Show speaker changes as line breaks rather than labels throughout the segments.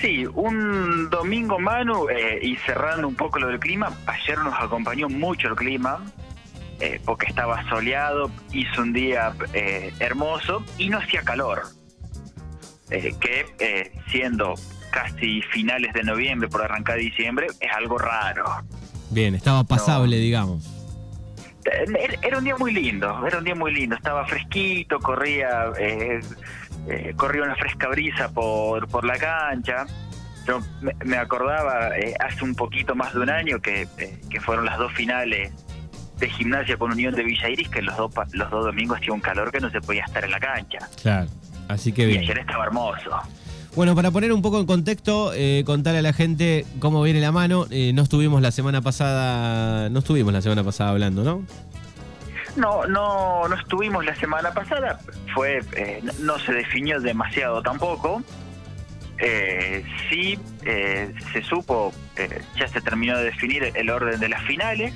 Sí, un domingo, Manu, eh, y cerrando un poco lo del clima, ayer nos acompañó mucho el clima, eh, porque estaba soleado, hizo un día eh, hermoso y no hacía calor, eh, que eh, siendo casi finales de noviembre por arrancar diciembre es algo raro.
Bien, estaba pasable, digamos.
Era era un día muy lindo, era un día muy lindo, estaba fresquito, corría eh, corría una fresca brisa por, por la cancha. Yo me, me acordaba eh, hace un poquito más de un año que, eh, que fueron las dos finales de gimnasia con Unión de Villa Iris, que los dos, los dos domingos hacía un calor que no se podía estar en la cancha.
Claro. Así que
Y
bien.
ayer estaba hermoso.
Bueno, para poner un poco en contexto, eh, contarle a la gente cómo viene la mano. Eh, no estuvimos la semana pasada, no estuvimos la semana pasada hablando, ¿no?
No, no, no estuvimos la semana pasada, fue, eh, no- se definió demasiado tampoco. Eh, sí, eh, se supo, eh, ya se terminó de definir el orden de las finales.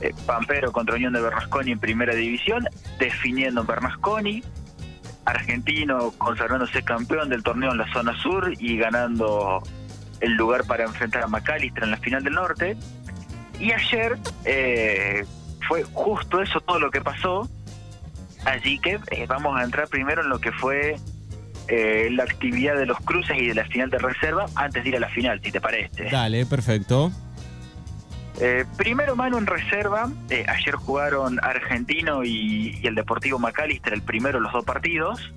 Eh, Pampero contra Unión de Bernasconi en primera división, definiendo Bernasconi. Argentino consagrándose campeón del torneo en la zona sur y ganando el lugar para enfrentar a McAllister en la final del norte. Y ayer eh, fue justo eso todo lo que pasó. Así que eh, vamos a entrar primero en lo que fue eh, la actividad de los cruces y de la final de reserva antes de ir a la final, si te parece.
Dale, perfecto.
Eh, primero, mano en reserva. ayer jugaron Argentino y, y el Deportivo McAllister, el primero de los dos partidos.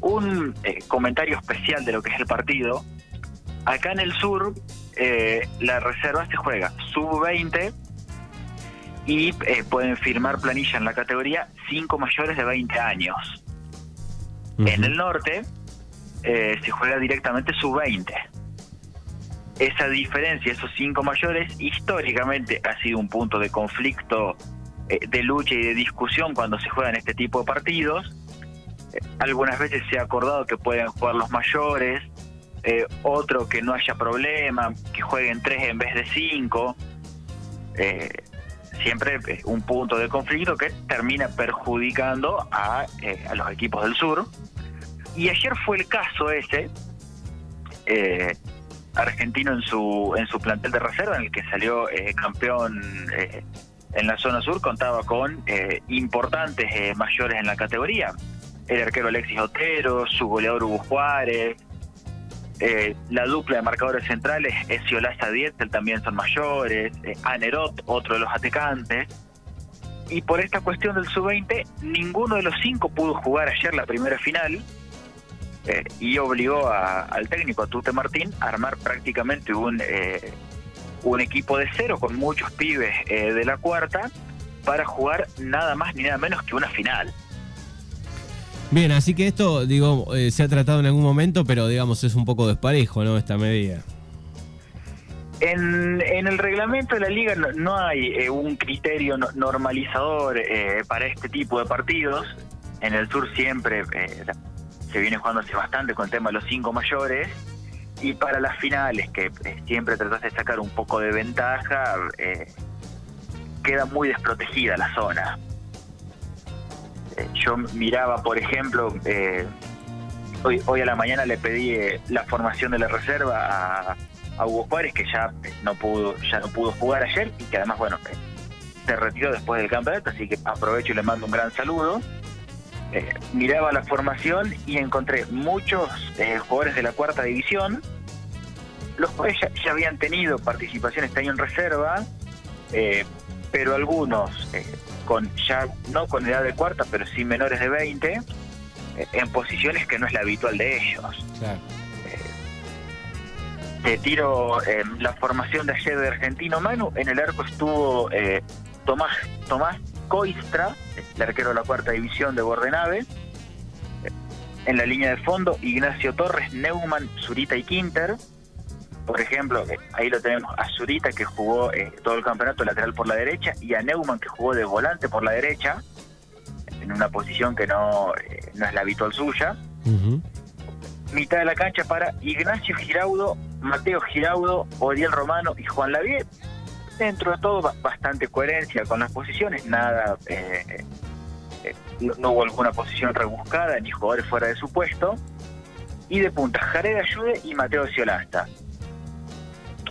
Un comentario especial de lo que es el partido. Acá en el sur, la reserva se juega sub-20 y eh, pueden firmar planilla en la categoría 5 mayores de 20 años. En el norte eh, se juega directamente sub-20 esa diferencia, esos cinco mayores, históricamente ha sido un punto de conflicto, eh, de lucha y de discusión cuando se juegan este tipo de partidos. Eh, algunas veces se ha acordado que pueden jugar los mayores, otro que no haya problema, que jueguen tres en vez de cinco. Eh, siempre eh, un punto de conflicto que termina perjudicando a, eh, a los equipos del sur. Y ayer fue el caso ese. Eh, argentino en su en su plantel de reserva, en el que salió campeón en la zona sur, contaba con importantes mayores en la categoría. El arquero Alexis Otero, su goleador Hugo Juárez, eh, la dupla de marcadores centrales es Ciolaza Dietzel, también son mayores, eh, Anerot, otro de los atacantes. Y por esta cuestión del sub-20, ninguno de los cinco pudo jugar ayer la primera final, eh, y obligó al técnico, a Tute Martín, a armar prácticamente un, eh, un equipo de cero con muchos pibes de la cuarta para jugar nada más ni nada menos que una final.
Bien, así que esto, digo, eh, se ha tratado en algún momento, pero digamos es un poco desparejo, ¿no? Esta medida.
En, en el reglamento de la liga no, no hay eh, un criterio no- normalizador eh, para este tipo de partidos. En el sur siempre eh, se viene jugando hace bastante con el tema de los cinco mayores. Y para las finales, que siempre tratas de sacar un poco de ventaja, queda muy desprotegida la zona. Eh, yo miraba, por ejemplo, eh, hoy, hoy a la mañana le pedí eh, la formación de la reserva a, Hugo Juárez, que ya eh, no pudo, ya no pudo jugar ayer y que además, bueno, se retiró después del campeonato, así que aprovecho y le mando un gran saludo. Miraba la formación y encontré muchos jugadores de la cuarta división, los cuales ya, ya habían tenido participación este año en reserva, eh, pero algunos eh, con ya no con edad de cuarta, pero sí menores de 20, eh, en posiciones que no es la habitual de ellos.
Claro.
Te tiro eh, la formación de ayer de Argentino Manu. En el arco estuvo Tomás, Tomás Coistra, el arquero de la cuarta división de Bordenave. En la línea de fondo, Ignacio Torres, Neumann, Zurita y Quinter. Por ejemplo, eh, ahí lo tenemos a Zurita que jugó eh, todo el campeonato lateral por la derecha y a Neumann que jugó de volante por la derecha, en una posición que no, eh, no es la habitual suya mitad de la cancha para Ignacio Giraudo, Mateo Giraudo, Oriel Romano y Juan Lavie. Dentro de todo, ba- bastante coherencia con las posiciones, nada, eh, no, no hubo alguna posición rebuscada ni jugadores fuera de su puesto. Y de punta, Jared Ayude y Mateo Ciolasta.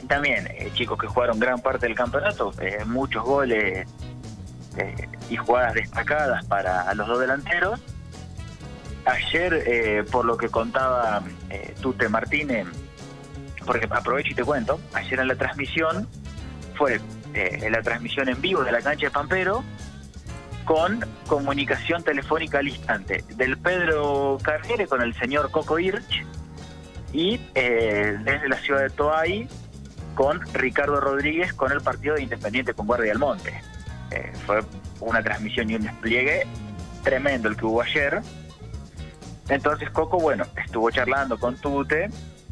También eh, chicos que jugaron gran parte del campeonato, eh, muchos goles eh, y jugadas destacadas para los dos delanteros. Ayer, por lo que contaba Tute Martínez, porque aprovecho y te cuento, ayer en la transmisión fue la transmisión en vivo de la cancha de Pampero con comunicación telefónica al instante del Pedro Carriere con el señor Coco Hirsch y desde la ciudad de Toay con Ricardo Rodríguez con el partido de Independiente con Guardia del Monte. Eh, fue una transmisión y un despliegue tremendo el que hubo ayer. Entonces Coco, bueno, estuvo charlando con Tute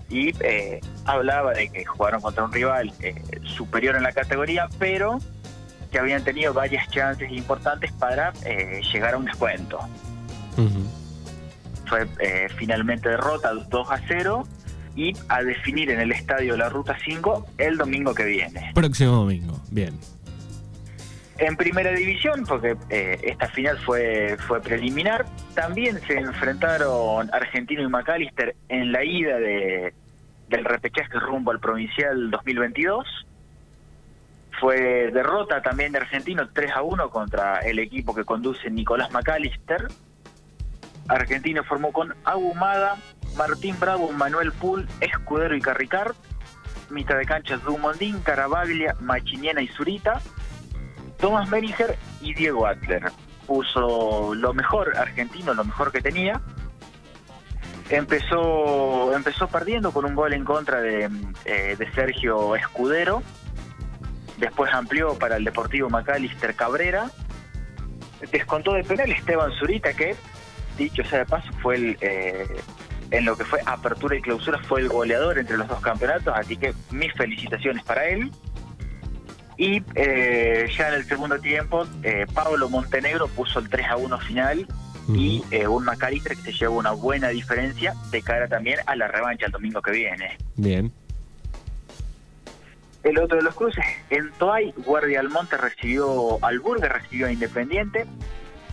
y eh, hablaba de que jugaron contra un rival eh, superior en la categoría, pero que habían tenido varias chances importantes para llegar a un descuento. Fue finalmente derrota 2 a 0 y a definir en el estadio la Ruta 5 el domingo que viene.
Próximo domingo, bien.
En primera división, porque eh, esta final fue, fue preliminar, también se enfrentaron Argentino y McAllister en la ida de, del repechaje rumbo al provincial 2022. Fue derrota también de Argentino 3 a 1 contra el equipo que conduce Nicolás McAllister. Argentino formó con Agumada, Martín Bravo, Manuel Pool, Escudero y Carricard. Mitad de cancha Dumondín, Carabaglia, Machiniena y Zurita. Tomás Meriger y Diego Adler. Puso lo mejor argentino, lo mejor que tenía. Empezó, empezó perdiendo con un gol en contra de, eh, de Sergio Escudero. Después amplió para el Deportivo Macalister Cabrera. Descontó de penal Esteban Zurita, que, dicho sea de paso, fue el, eh, en lo que fue apertura y clausura fue el goleador entre los dos campeonatos, así que mis felicitaciones para él. Y eh, ya en el segundo tiempo, eh, Pablo Montenegro puso el 3 a 1 final y eh, un Macalister que se llevó una buena diferencia de cara también a la revancha el domingo que viene.
Bien.
El otro de los cruces, en Toay, Guardia Almonte recibió al Burger, recibió a Independiente,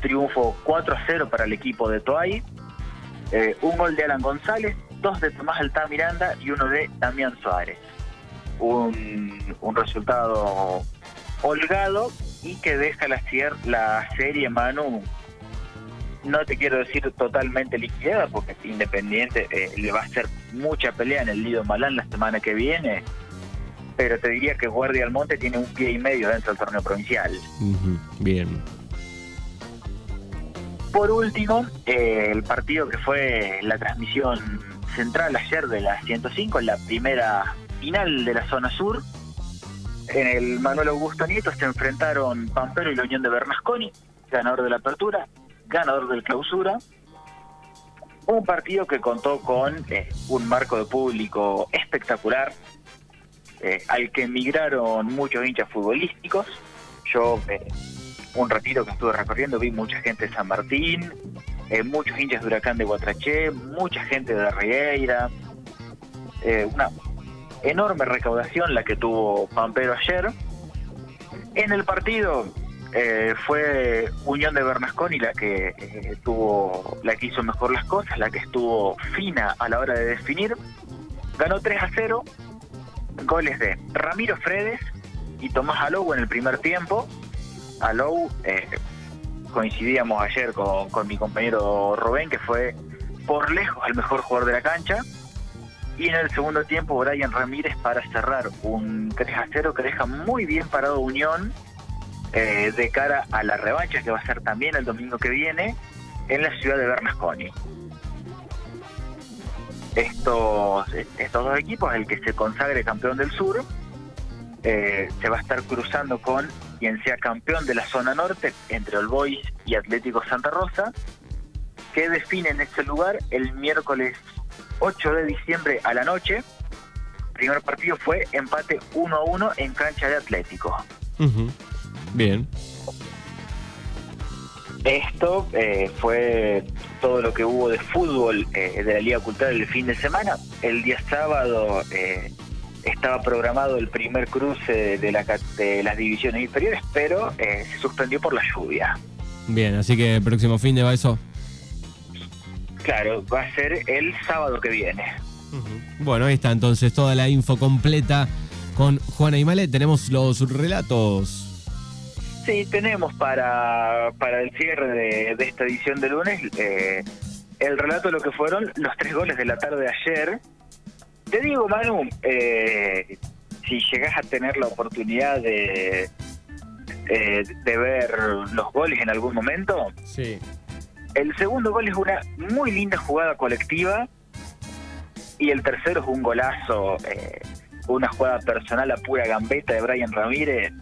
triunfo 4 a 0 para el equipo de Toay. Eh, un gol de Alan González, dos de Tomás Altá Miranda y uno de Damián Suárez. Un, resultado holgado y que deja la, la serie Manu. No te quiero decir totalmente liquidada porque Independiente eh, le va a hacer mucha pelea en el Lido Malán la semana que viene pero te diría que Guardia Almonte tiene un pie y medio dentro del torneo provincial.
Bien
por último, eh, el partido que fue la transmisión central ayer de la 105, la primera final de la zona sur. En el Manuel Augusto Nieto se enfrentaron Pampero y la Unión de Bernasconi, ganador de la apertura, ganador del clausura. Un partido que contó con eh, un marco de público espectacular, eh, al que emigraron muchos hinchas futbolísticos. Yo un ratito que estuve recorriendo, vi mucha gente de San Martín, eh, muchos hinchas de Huracán de Guatraché, mucha gente de Rieira, eh, una enorme recaudación la que tuvo Pampero ayer. En el partido eh, fue Unión de Bernasconi la que tuvo, la que hizo mejor las cosas, la que estuvo fina a la hora de definir. Ganó 3 a 0, goles de Ramiro Fredes y Tomás Alogo en el primer tiempo, Alou, eh, coincidíamos ayer con, mi compañero Rubén, que fue por lejos el mejor jugador de la cancha. Y en el segundo tiempo, Brian Ramírez para cerrar un 3 a 0 que deja muy bien parado Unión eh, de cara a la revancha que va a ser también el domingo que viene en la ciudad de Bernasconi. Estos, estos dos equipos, el que se consagre campeón del sur, eh, se va a estar cruzando con quien sea campeón de la zona norte entre All Boys y Atlético Santa Rosa, que definen este lugar el miércoles 8 de diciembre a la noche. El primer partido fue empate 1 a 1 en cancha de Atlético.
Bien.
Esto eh, fue todo lo que hubo de fútbol eh, de la Liga Cultural el fin de semana. El día sábado eh, estaba programado el primer cruce de, las divisiones inferiores, pero eh, se suspendió por la lluvia.
Bien, así que el próximo fin de va eso.
Claro, va a ser el sábado que viene.
Bueno, ahí está entonces toda la info completa con Juana y Male. Tenemos los relatos.
Sí, tenemos para, para el cierre de, esta edición de lunes eh, el relato de lo que fueron los tres goles de la tarde de ayer. Te digo, Manu, eh, si llegas a tener la oportunidad de, eh, de ver los goles en algún momento,
sí.
el segundo gol es una muy linda jugada colectiva y el tercero es un golazo, eh, una jugada personal a pura gambeta de Brian Ramírez.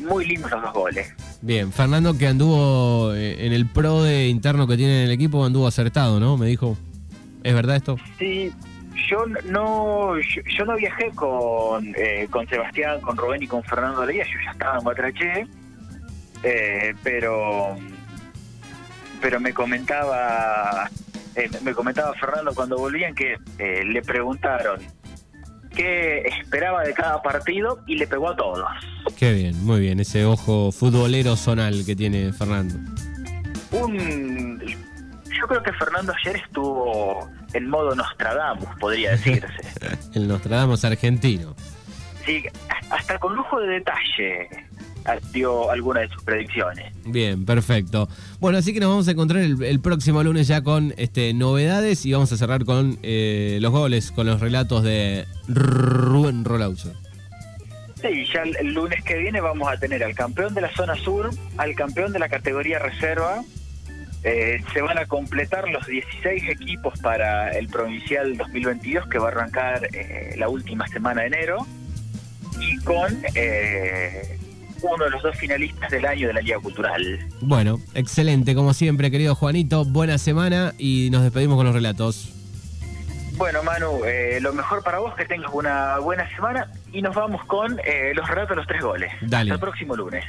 muy lindos los dos goles.
Bien, Fernando que anduvo eh, en el pro de interno que tiene en el equipo, anduvo acertado, ¿no? Me dijo. ¿Es verdad esto?
Sí, yo no yo, no viajé con, eh, con Sebastián, con Rubén y con Fernando Leía, yo ya estaba en Guatraché, eh, pero pero me comentaba eh, me comentaba Fernando cuando volvían que eh, le preguntaron qué esperaba de cada partido y le pegó a todos.
Qué bien, muy bien, ese ojo futbolero zonal que tiene Fernando.
Un, yo creo que Fernando ayer estuvo en modo Nostradamus, podría decirse.
El Nostradamus argentino.
Sí, hasta con lujo de detalle dio alguna de sus predicciones.
Bien, perfecto. Bueno, así que nos vamos a encontrar el, próximo lunes ya con este, novedades y vamos a cerrar con eh, los goles, con los relatos de Rubén Rolaucho.
Sí, ya el, lunes que viene vamos a tener al campeón de la zona sur, al campeón de la categoría reserva. Eh, se van a completar los 16 equipos para el provincial 2022 que va a arrancar eh, la última semana de enero y con eh, uno de los dos finalistas del año de la Liga Cultural.
Bueno, excelente, como siempre, querido Juanito. Buena semana y nos despedimos con los relatos.
Bueno, Manu, eh, lo mejor para vos, que tengas una buena semana y nos vamos con eh, los relatos de los tres goles.
Dale.
Hasta el próximo lunes.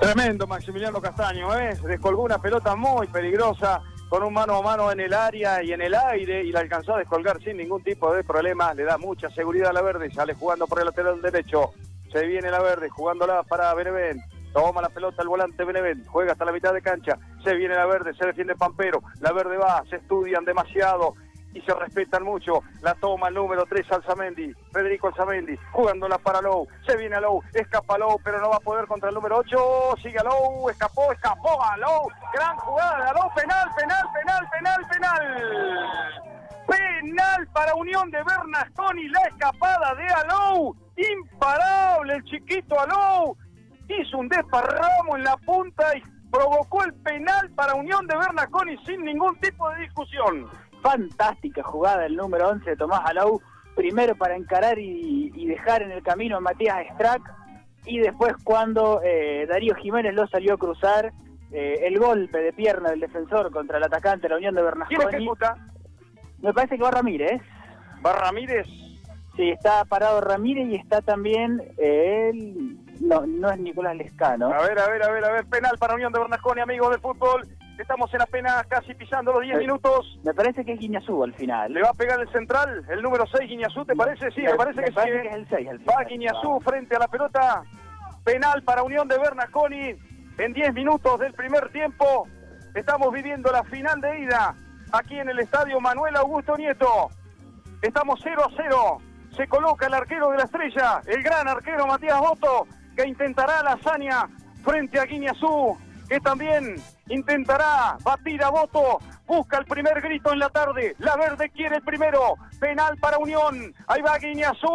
Tremendo Maximiliano Castaño, ¿eh? Descolgó una pelota muy peligrosa con un mano a mano en el área y en el aire y la alcanzó a descolgar sin ningún tipo de problema. Le da mucha seguridad a la verde, sale jugando por el lateral derecho. Se viene la verde, jugándola para Benevent. Toma la pelota el volante Benevent, juega hasta la mitad de cancha. Se viene la verde, se defiende Pampero. La verde va, se estudian demasiado y se respetan mucho. La toma el número 3 Alzamendi, Federico Alzamendi, jugándola para Low. Se viene a Low, escapa Low, pero no va a poder contra el número 8. Sigue a Low, escapó, escapó a Low. Gran jugada de Low, penal, penal, penal, penal, penal. Penal para Unión de Bernasconi, la escapada de Alou. Imparable el chiquito Alou. Hizo un desparramo en la punta y provocó el penal para Unión de Bernasconi sin ningún tipo de discusión.
Fantástica jugada el número 11 de Tomás Alou. Primero para encarar y, dejar en el camino a Matías Strack. Y después cuando eh, Darío Jiménez lo salió a cruzar, eh, el golpe de pierna del defensor contra el atacante de la Unión de Bernasconi.
¿Quién ejecuta?
Me parece que va Ramírez.
¿Va Ramírez?
Sí, está parado Ramírez y está también él. No, no es Nicolás Lescano.
A ver, a ver, a ver, a ver. Penal para Unión de Bernasconi, amigos del fútbol. Estamos en apenas casi pisando los 10 minutos.
Me parece que es Guiñazú al final.
¿Le va a pegar el central? ¿El número 6 Guiñazú, te parece? Sí, me, parece, que, sí.
es el 6.
va Guiñazú frente a la pelota. Penal para Unión de Bernasconi. En 10 minutos del primer tiempo estamos viviendo la final de ida aquí en el estadio Manuel Augusto Nieto. Estamos 0 a 0. Se coloca el arquero de la estrella, el gran arquero Matías Boto, que intentará la hazaña frente a Guiñazú, que también intentará batir a Boto. Busca el primer grito en la tarde. La verde quiere el primero. Penal para Unión. Ahí va Guiñazú.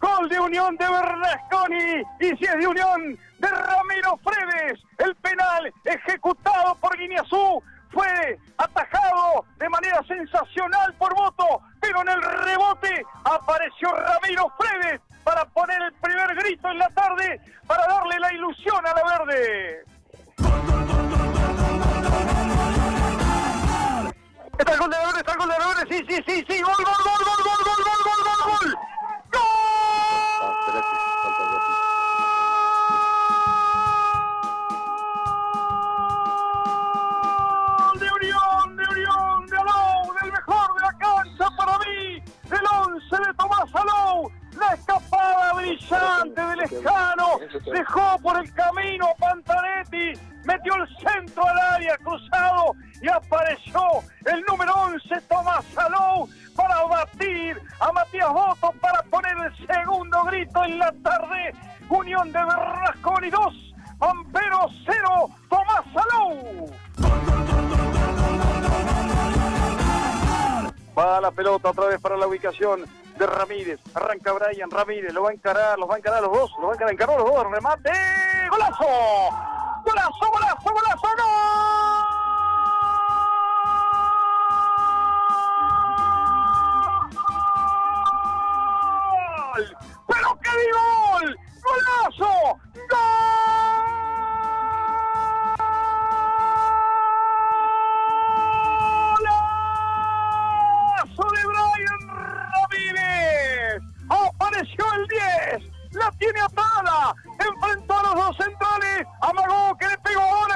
Gol de Unión de Bernasconi. Y si es de Unión de Ramiro Fredes. El penal ejecutado por Guineazú fue atajado de manera sensacional por voto. Pero en el rebote apareció Ramiro Fredes para poner el primer grito en la tarde. Para darle la ilusión a la verde. Está el de está el de sí, sí, sí, sí, gol, gol, gol. Matías Boto para poner el segundo grito en la tarde. Unión de Berrasconi 2, Pampero 0, Tomás Salou. Va la pelota otra vez para la ubicación de Ramírez. Arranca Brian Ramírez, lo va a encarar, los va a encarar los dos, lo va a encarar, los dos, remate, golazo, golazo, golazo, golazo, ¡Pero qué de gol! ¡Golazo! ¡Golazo de Brian Ramírez! ¡Apareció el 10! ¡La tiene atada! ¡Enfrentó a los dos centrales! ¡Amagó que le pegó! gol!